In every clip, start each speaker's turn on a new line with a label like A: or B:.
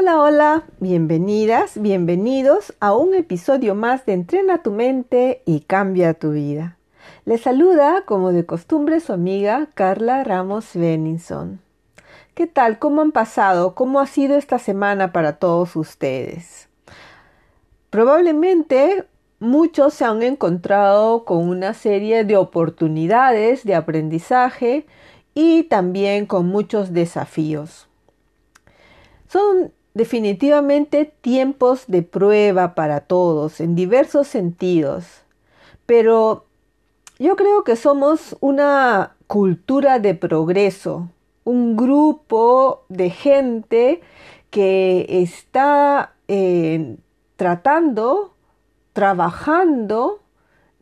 A: Hola, hola, bienvenidas, bienvenidos a un episodio más de Entrena tu mente y cambia tu vida. Les saluda, como de costumbre, su amiga Carla Ramos Benningson. ¿Qué tal? ¿Cómo han pasado? ¿Cómo ha sido esta semana para todos ustedes? Probablemente muchos se han encontrado con una serie de oportunidades de aprendizaje y también con muchos desafíos. Son definitivamente tiempos de prueba para todos en diversos sentidos, pero yo creo que somos una cultura de progreso, un grupo de gente que está eh, tratando, trabajando,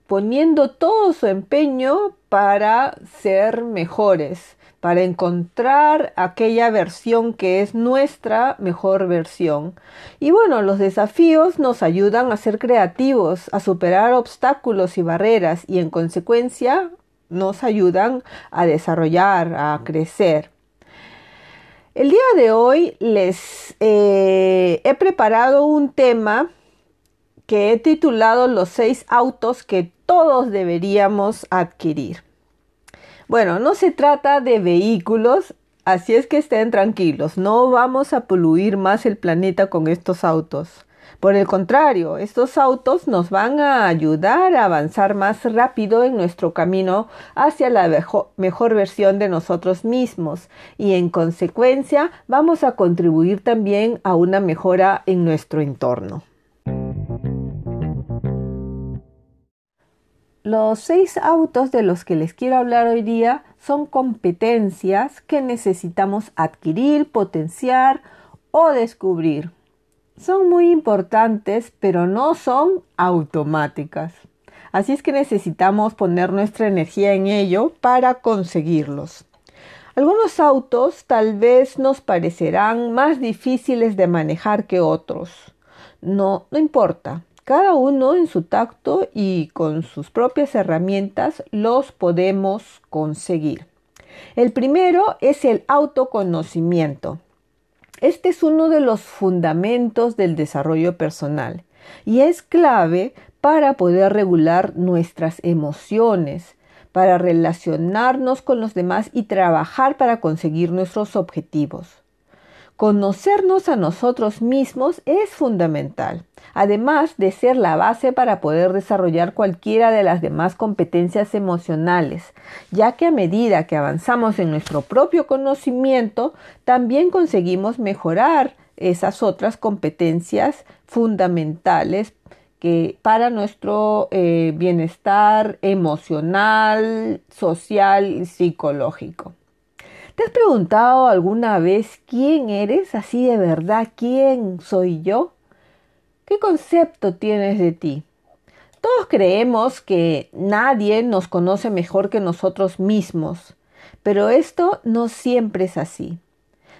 A: poniendo todo su empeño para ser mejores, para encontrar aquella versión que es nuestra mejor versión. Y bueno, los desafíos nos ayudan a ser creativos, a superar obstáculos y barreras y en consecuencia nos ayudan a desarrollar, a crecer. El día de hoy les eh, he preparado un tema que he titulado Los seis autos que todos deberíamos adquirir. Bueno, no se trata de vehículos, así es que estén tranquilos, no vamos a poluir más el planeta con estos autos. Por el contrario, estos autos nos van a ayudar a avanzar más rápido en nuestro camino hacia la mejor, versión de nosotros mismos y en consecuencia vamos a contribuir también a una mejora en nuestro entorno. Los seis autos de los que les quiero hablar hoy día son competencias que necesitamos adquirir, potenciar o descubrir. Son muy importantes, pero no son automáticas. Así es que necesitamos poner nuestra energía en ello para conseguirlos. Algunos autos tal vez nos parecerán más difíciles de manejar que otros. No, no importa. Cada uno en su tacto y con sus propias herramientas los podemos conseguir. El primero es el autoconocimiento. Este es uno de los fundamentos del desarrollo personal y es clave para poder regular nuestras emociones, para relacionarnos con los demás y trabajar para conseguir nuestros objetivos. Conocernos a nosotros mismos es fundamental, además de ser la base para poder desarrollar cualquiera de las demás competencias emocionales, ya que a medida que avanzamos en nuestro propio conocimiento, también conseguimos mejorar esas otras competencias fundamentales que para nuestro eh, bienestar emocional, social y psicológico. ¿Te has preguntado alguna vez quién eres así de verdad? ¿Quién soy yo? ¿Qué concepto tienes de ti? Todos creemos que nadie nos conoce mejor que nosotros mismos, pero esto no siempre es así.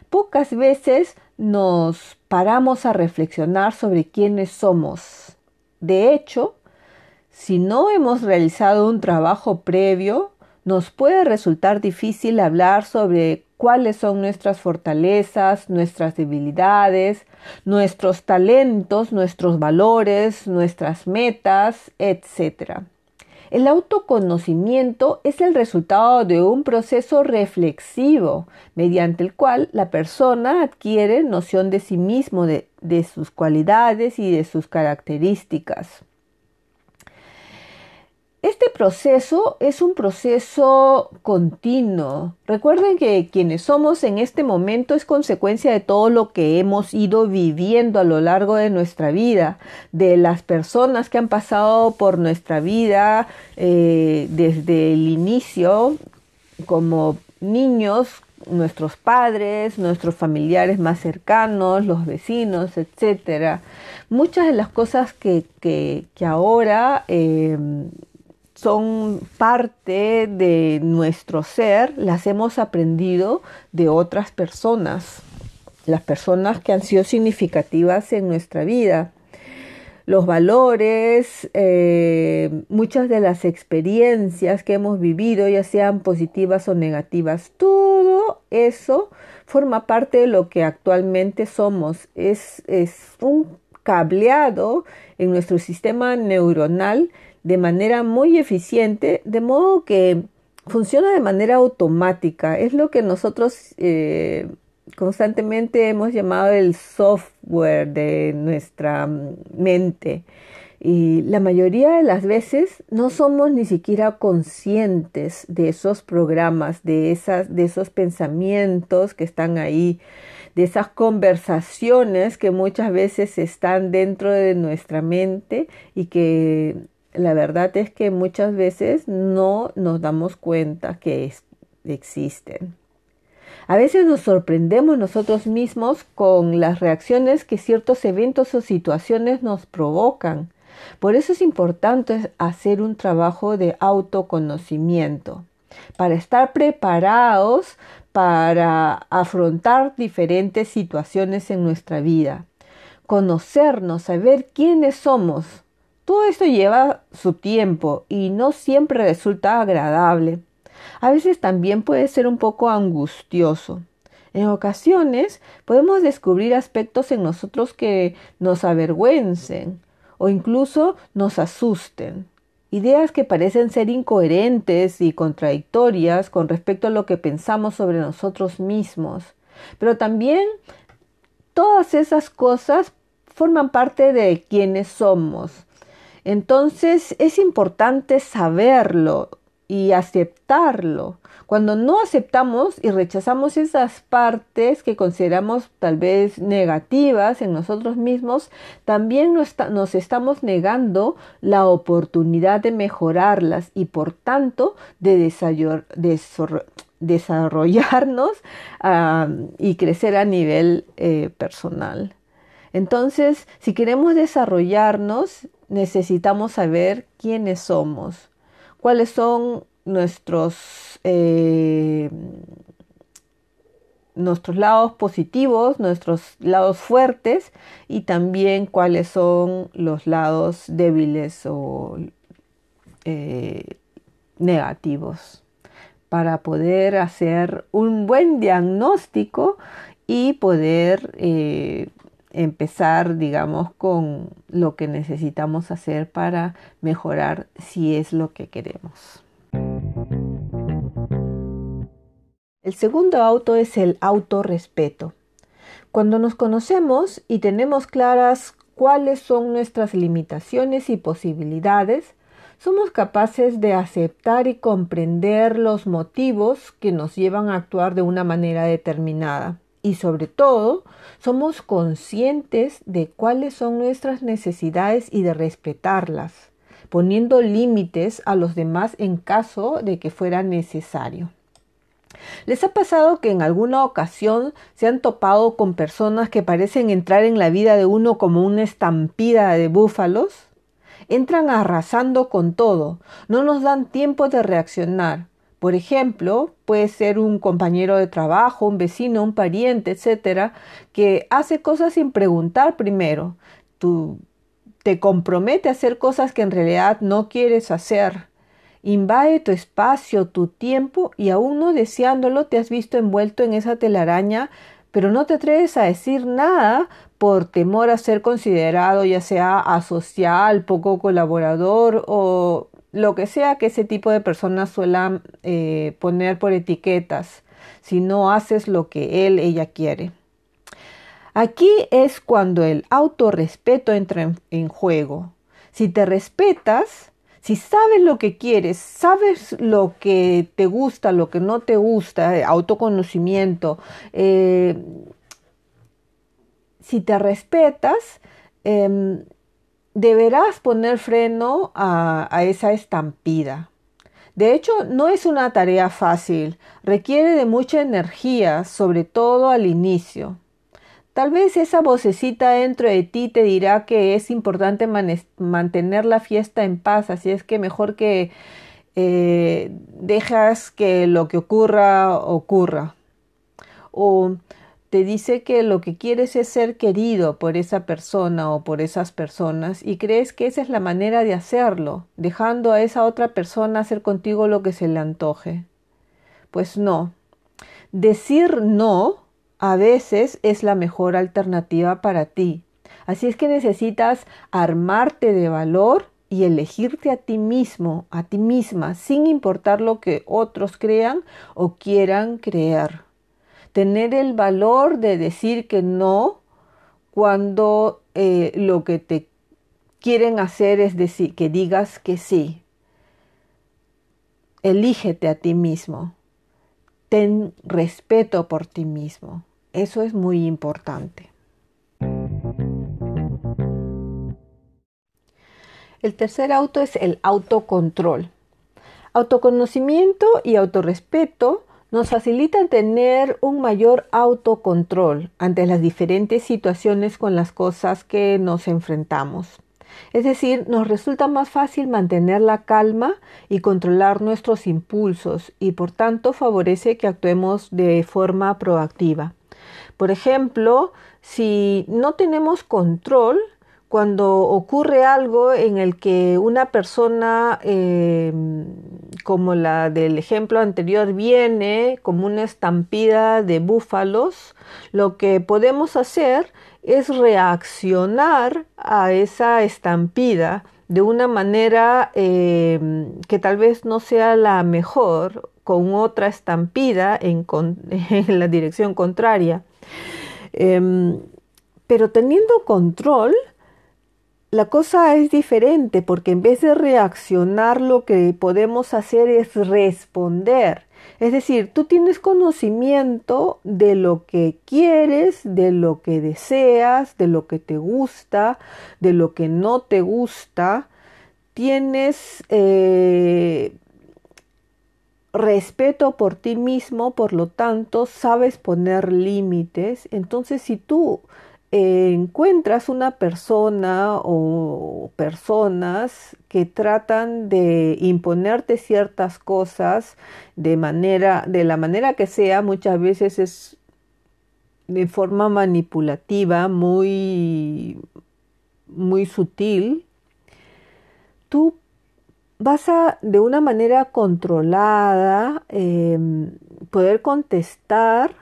A: Pocas veces nos paramos a reflexionar sobre quiénes somos. De hecho, si no hemos realizado un trabajo previo, nos puede resultar difícil hablar sobre cuáles son nuestras fortalezas, nuestras debilidades, nuestros talentos, nuestros valores, nuestras metas, etc. El autoconocimiento es el resultado de un proceso reflexivo mediante el cual la persona adquiere noción de sí mismo, de, de sus cualidades y de sus características. Este proceso es un proceso continuo. Recuerden que quienes somos en este momento es consecuencia de todo lo que hemos ido viviendo a lo largo de nuestra vida, de las personas que han pasado por nuestra vida eh, desde el inicio como niños nuestros padres, nuestros familiares más cercanos, los vecinos, etc. Muchas de las cosas que, que, ahora eh, son parte de nuestro ser, las hemos aprendido de otras personas, las personas que han sido significativas en nuestra vida los valores, eh, muchas de las experiencias que hemos vivido, ya sean positivas o negativas, todo eso forma parte de lo que actualmente somos. Es, es un cableado en nuestro sistema neuronal de manera muy eficiente, de modo que funciona de manera automática. Es lo que nosotros eh, constantemente hemos llamado el software de nuestra mente. Y la mayoría de las veces no somos ni siquiera conscientes de esos programas, de, esas, de esos pensamientos que están ahí, de esas conversaciones que muchas veces están dentro de nuestra mente y que la verdad es que muchas veces no nos damos cuenta que existen. A veces nos sorprendemos nosotros mismos con las reacciones que ciertos eventos o situaciones nos provocan. Por eso es importante hacer un trabajo de autoconocimiento, para estar preparados para afrontar diferentes situaciones en nuestra vida, conocernos, saber quiénes somos. Todo esto lleva su tiempo y no siempre resulta agradable. A veces también puede ser un poco angustioso. En ocasiones podemos descubrir aspectos en nosotros que nos avergüencen o incluso nos asusten. Ideas que parecen ser incoherentes y contradictorias con respecto a lo que pensamos sobre nosotros mismos. Pero también todas esas cosas forman parte de quienes somos. Entonces es importante saberlo, y aceptarlo. Cuando no aceptamos y rechazamos esas partes que consideramos tal vez negativas en nosotros mismos, también nos, estamos negando la oportunidad de mejorarlas y por tanto de desarrollarnos y crecer a nivel eh, personal. Entonces, si queremos desarrollarnos, necesitamos saber quiénes somos cuáles son nuestros, eh, nuestros lados positivos, nuestros lados fuertes y también cuáles son los lados débiles o eh, negativos para poder hacer un buen diagnóstico y poder eh, empezar, digamos, con lo que necesitamos hacer para mejorar si es lo que queremos. El segundo auto es el autorrespeto. Cuando nos conocemos y tenemos claras cuáles son nuestras limitaciones y posibilidades, somos capaces de aceptar y comprender los motivos que nos llevan a actuar de una manera determinada y sobre todo somos conscientes de cuáles son nuestras necesidades y de respetarlas, poniendo límites a los demás en caso de que fuera necesario. ¿Les ha pasado que en alguna ocasión se han topado con personas que parecen entrar en la vida de uno como una estampida de búfalos? Entran arrasando con todo, no nos dan tiempo de reaccionar, por ejemplo, puede ser un compañero de trabajo, un vecino, un pariente, etcétera, que hace cosas sin preguntar primero. Tú te compromete a hacer cosas que en realidad no quieres hacer. Invade tu espacio, tu tiempo y aún no deseándolo te has visto envuelto en esa telaraña, pero no te atreves a decir nada por temor a ser considerado ya sea asocial, poco colaborador o lo que sea que ese tipo de personas suelan eh, poner por etiquetas si no haces lo que él, ella quiere. Aquí es cuando el autorrespeto entra en, juego. Si te respetas, si sabes lo que quieres, sabes lo que te gusta, lo que no te gusta, eh, autoconocimiento, eh, si te respetas, em, deberás poner freno a, esa estampida. De hecho, no es una tarea fácil, requiere de mucha energía, sobre todo al inicio. Tal vez esa vocecita dentro de ti te dirá que es importante mantener la fiesta en paz, así es que mejor que eh, dejas que lo que ocurra ocurra. O te dice que lo que quieres es ser querido por esa persona o por esas personas y crees que esa es la manera de hacerlo, dejando a esa otra persona hacer contigo lo que se le antoje. Pues no. Decir no a veces es la mejor alternativa para ti. Así es que necesitas armarte de valor y elegirte a ti mismo, a ti misma, sin importar lo que otros crean o quieran creer tener el valor de decir que no cuando eh, lo que te quieren hacer es decir que digas que sí. Elígete a ti mismo. Ten respeto por ti mismo. Eso es muy importante. El tercer auto es el autocontrol. Autoconocimiento y autorrespeto nos facilitan tener un mayor autocontrol ante las diferentes situaciones con las cosas que nos enfrentamos. Es decir, nos resulta más fácil mantener la calma y controlar nuestros impulsos y por tanto favorece que actuemos de forma proactiva. Por ejemplo, si no tenemos control, cuando ocurre algo en el que una persona, em, como la del ejemplo anterior, viene como una estampida de búfalos, lo que podemos hacer es reaccionar a esa estampida de una manera em, que tal vez no sea la mejor, con otra estampida en, la dirección contraria. Em, pero teniendo control, la cosa es diferente porque en vez de reaccionar lo que podemos hacer es responder. Es decir, tú tienes conocimiento de lo que quieres, de lo que deseas, de lo que te gusta, de lo que no te gusta. Tienes eh, respeto por ti mismo, por lo tanto, sabes poner límites. Entonces, si tú encuentras una persona o personas que tratan de imponerte ciertas cosas de manera de la manera que sea muchas veces es de forma manipulativa muy muy sutil. Tú vas a de una manera controlada em, poder contestar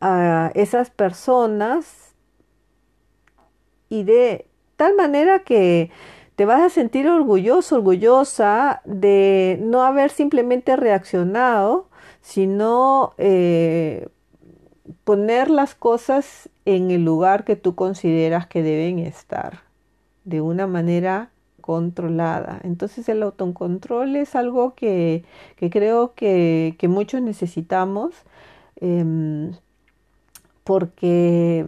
A: a esas personas y de tal manera que te vas a sentir orgulloso, orgullosa de no haber simplemente reaccionado, sino eh, poner las cosas en el lugar que tú consideras que deben estar, de una manera controlada. Entonces el autocontrol es algo que, creo que, muchos necesitamos em, porque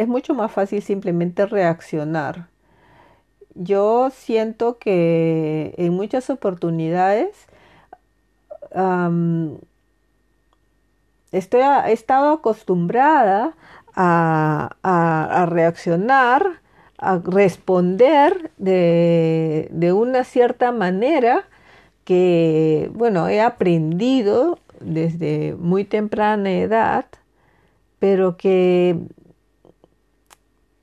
A: es mucho más fácil simplemente reaccionar. Yo siento que en muchas oportunidades estoy he estado acostumbrada a, reaccionar, a responder de, de, una cierta manera que, bueno, he aprendido desde muy temprana edad, pero que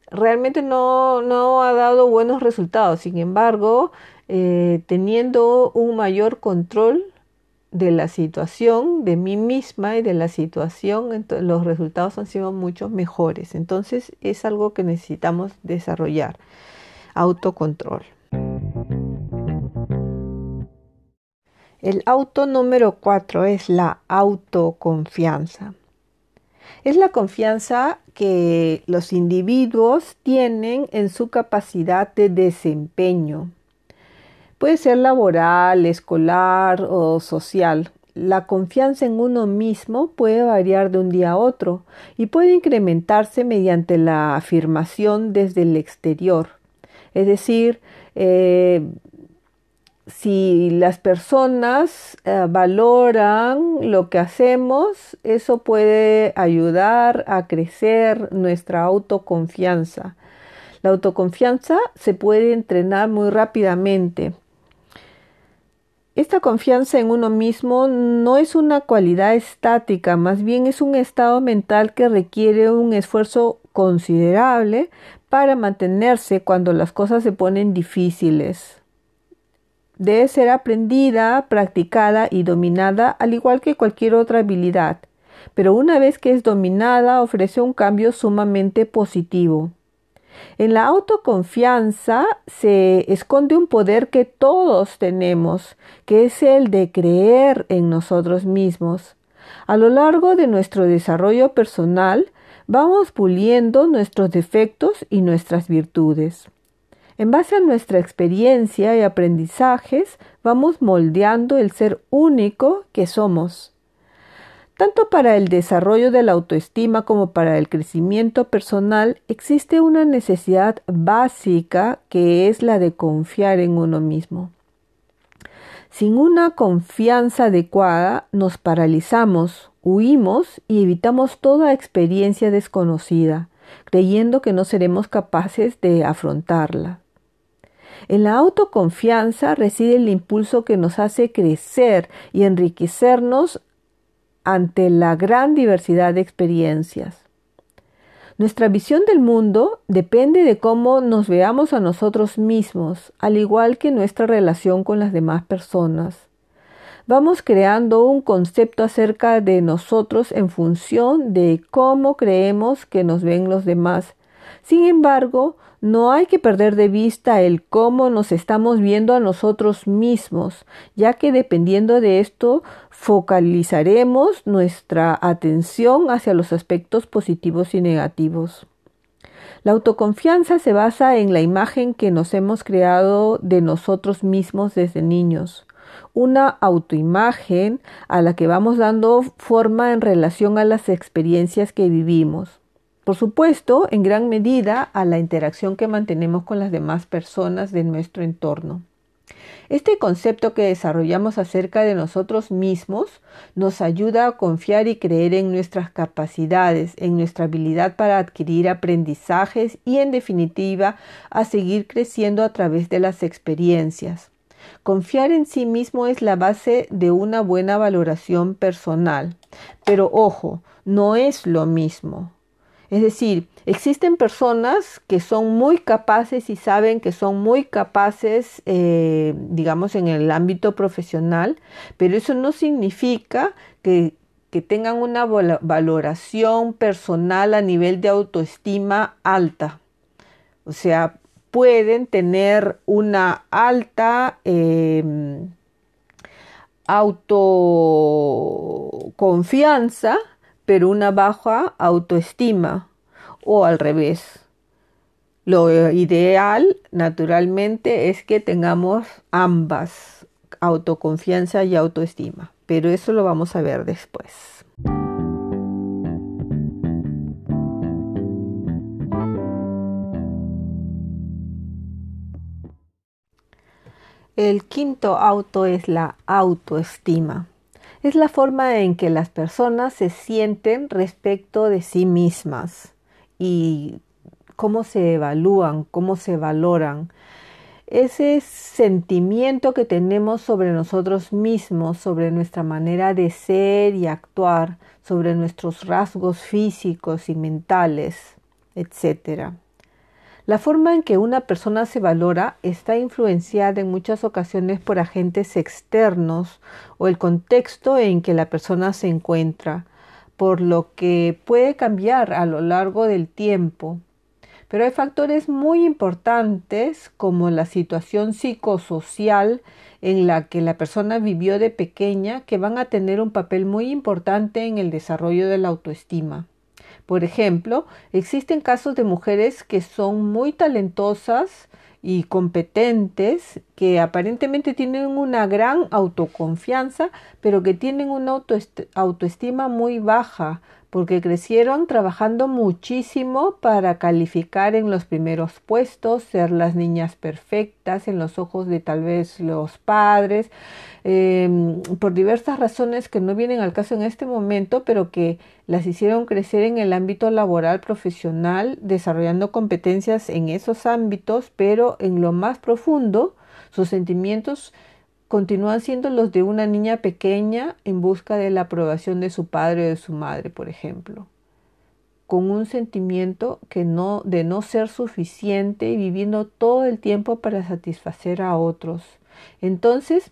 A: realmente no, ha dado buenos resultados. Sin embargo, eh, teniendo un mayor control de la situación, de mí misma y de la situación, los resultados han sido mucho mejores. Entonces es algo que necesitamos desarrollar. Autocontrol. El auto número cuatro es la autoconfianza. Es la confianza que los individuos tienen en su capacidad de desempeño. Puede ser laboral, escolar o social. La confianza en uno mismo puede variar de un día a otro y puede incrementarse mediante la afirmación desde el exterior. Es decir, eh, si las personas eh, valoran lo que hacemos, eso puede ayudar a crecer nuestra autoconfianza. La autoconfianza se puede entrenar muy rápidamente. Esta confianza en uno mismo no es una cualidad estática, más bien es un estado mental que requiere un esfuerzo considerable para mantenerse cuando las cosas se ponen difíciles debe ser aprendida, practicada y dominada al igual que cualquier otra habilidad, pero una vez que es dominada ofrece un cambio sumamente positivo. En la autoconfianza se esconde un poder que todos tenemos, que es el de creer en nosotros mismos. A lo largo de nuestro desarrollo personal, vamos puliendo nuestros defectos y nuestras virtudes. En base a nuestra experiencia y aprendizajes, vamos moldeando el ser único que somos. Tanto para el desarrollo de la autoestima como para el crecimiento personal existe una necesidad básica que es la de confiar en uno mismo. Sin una confianza adecuada nos paralizamos, huimos y evitamos toda experiencia desconocida, creyendo que no seremos capaces de afrontarla. En la autoconfianza reside el impulso que nos hace crecer y enriquecernos ante la gran diversidad de experiencias. Nuestra visión del mundo depende de cómo nos veamos a nosotros mismos, al igual que nuestra relación con las demás personas. Vamos creando un concepto acerca de nosotros en función de cómo creemos que nos ven los demás. Sin embargo, no hay que perder de vista el cómo nos estamos viendo a nosotros mismos, ya que dependiendo de esto focalizaremos nuestra atención hacia los aspectos positivos y negativos. La autoconfianza se basa en la imagen que nos hemos creado de nosotros mismos desde niños, una autoimagen a la que vamos dando forma en relación a las experiencias que vivimos. Por supuesto, en gran medida a la interacción que mantenemos con las demás personas de nuestro entorno. Este concepto que desarrollamos acerca de nosotros mismos nos ayuda a confiar y creer en nuestras capacidades, en nuestra habilidad para adquirir aprendizajes y en definitiva a seguir creciendo a través de las experiencias. Confiar en sí mismo es la base de una buena valoración personal. Pero ojo, no es lo mismo. Es decir, existen personas que son muy capaces y saben que son muy capaces, eh, digamos, en el ámbito profesional, pero eso no significa que, tengan una valoración personal a nivel de autoestima alta. O sea, pueden tener una alta eh, autoconfianza, pero una baja autoestima o al revés. Lo ideal, naturalmente, es que tengamos ambas, autoconfianza y autoestima, pero eso lo vamos a ver después. El quinto auto es la autoestima es la forma en que las personas se sienten respecto de sí mismas y cómo se evalúan, cómo se valoran. Ese sentimiento que tenemos sobre nosotros mismos, sobre nuestra manera de ser y actuar, sobre nuestros rasgos físicos y mentales, etc. La forma en que una persona se valora está influenciada en muchas ocasiones por agentes externos o el contexto en que la persona se encuentra, por lo que puede cambiar a lo largo del tiempo. Pero hay factores muy importantes como la situación psicosocial en la que la persona vivió de pequeña que van a tener un papel muy importante en el desarrollo de la autoestima. Por ejemplo, existen casos de mujeres que son muy talentosas y competentes, que aparentemente tienen una gran autoconfianza, pero que tienen una autoestima muy baja, porque crecieron trabajando muchísimo para calificar en los primeros puestos, ser las niñas perfectas en los ojos de tal vez los padres, em, por diversas razones que no vienen al caso en este momento, pero que las hicieron crecer en el ámbito laboral profesional, desarrollando competencias en esos ámbitos, pero en lo más profundo, sus sentimientos continúan siendo los de una niña pequeña en busca de la aprobación de su padre o de su madre, por ejemplo, con un sentimiento que no de no ser suficiente y viviendo todo el tiempo para satisfacer a otros. Entonces,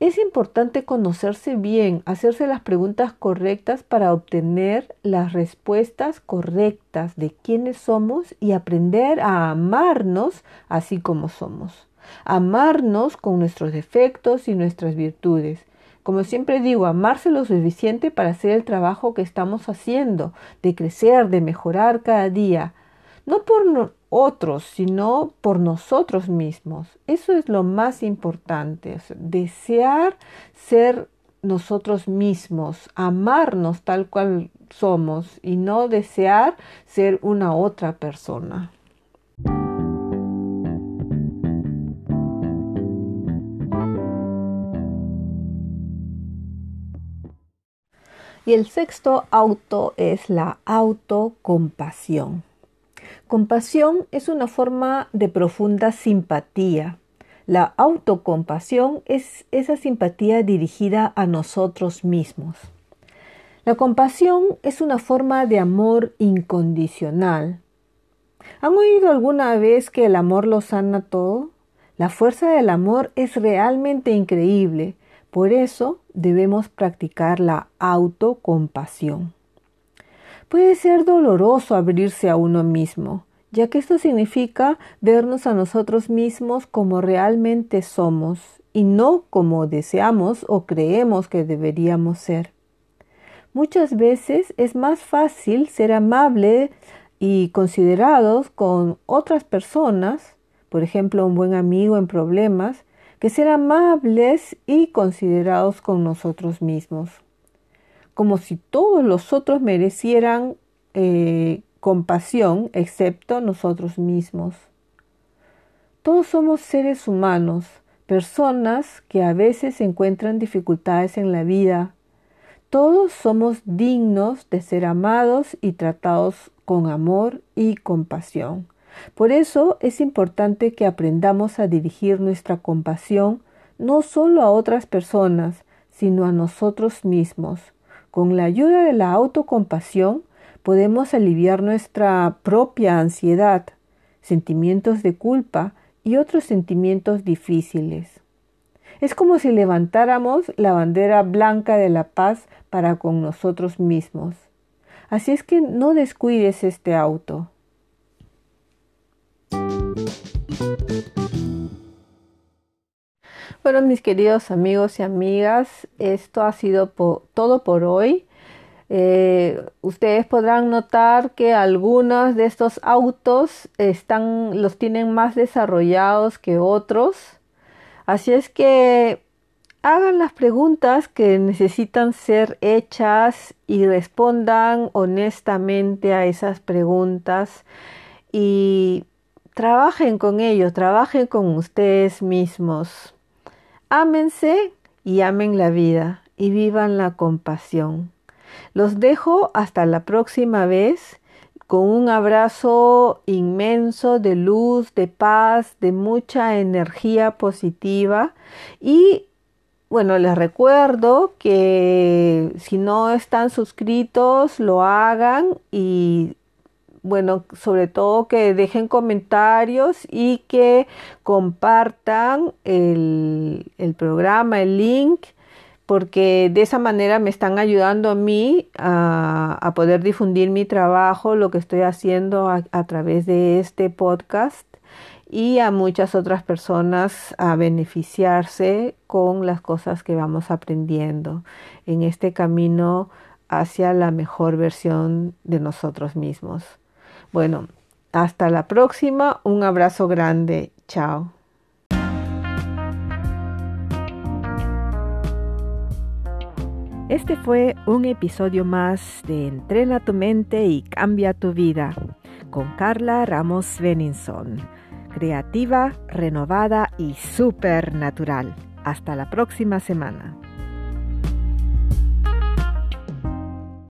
A: es importante conocerse bien, hacerse las preguntas correctas para obtener las respuestas correctas de quiénes somos y aprender a amarnos así como somos amarnos con nuestros defectos y nuestras virtudes. Como siempre digo, amarse lo suficiente para hacer el trabajo que estamos haciendo, de crecer, de mejorar cada día, no por otros, sino por nosotros mismos. Eso es lo más importante, desear ser nosotros mismos, amarnos tal cual somos y no desear ser una otra persona. Y el sexto auto es la autocompasión. Compasión es una forma de profunda simpatía. La autocompasión es esa simpatía dirigida a nosotros mismos. La compasión es una forma de amor incondicional. ¿Han oído alguna vez que el amor lo sana todo? La fuerza del amor es realmente increíble. Por eso debemos practicar la autocompasión. Puede ser doloroso abrirse a uno mismo, ya que esto significa vernos a nosotros mismos como realmente somos y no como deseamos o creemos que deberíamos ser. Muchas veces es más fácil ser amable y considerados con otras personas, por ejemplo un buen amigo en problemas, que ser amables y considerados con nosotros mismos, como si todos los otros merecieran eh, compasión excepto nosotros mismos. Todos somos seres humanos, personas que a veces encuentran dificultades en la vida. Todos somos dignos de ser amados y tratados con amor y compasión. Por eso es importante que aprendamos a dirigir nuestra compasión no solo a otras personas, sino a nosotros mismos. Con la ayuda de la autocompasión podemos aliviar nuestra propia ansiedad, sentimientos de culpa y otros sentimientos difíciles. Es como si levantáramos la bandera blanca de la paz para con nosotros mismos. Así es que no descuides este auto. Bueno, mis queridos amigos y amigas, esto ha sido todo por hoy. Eh, ustedes podrán notar que algunos de estos autos están, los tienen más desarrollados que otros. Así es que hagan las preguntas que necesitan ser hechas y respondan honestamente a esas preguntas y Trabajen con ellos, trabajen con ustedes mismos. Ámense y amen la vida y vivan la compasión. Los dejo hasta la próxima vez con un abrazo inmenso de luz, de paz, de mucha energía positiva y bueno, les recuerdo que si no están suscritos, lo hagan y bueno, sobre todo que dejen comentarios y que compartan el, programa, el link, porque de esa manera me están ayudando a mí a, poder difundir mi trabajo, lo que estoy haciendo a, a través de este podcast y a muchas otras personas a beneficiarse con las cosas que vamos aprendiendo en este camino hacia la mejor versión de nosotros mismos. Bueno, hasta la próxima, un abrazo grande, chao. Este fue un episodio más de Entrena tu mente y cambia tu vida con Carla Ramos Beninson, creativa, renovada y supernatural. Hasta la próxima semana.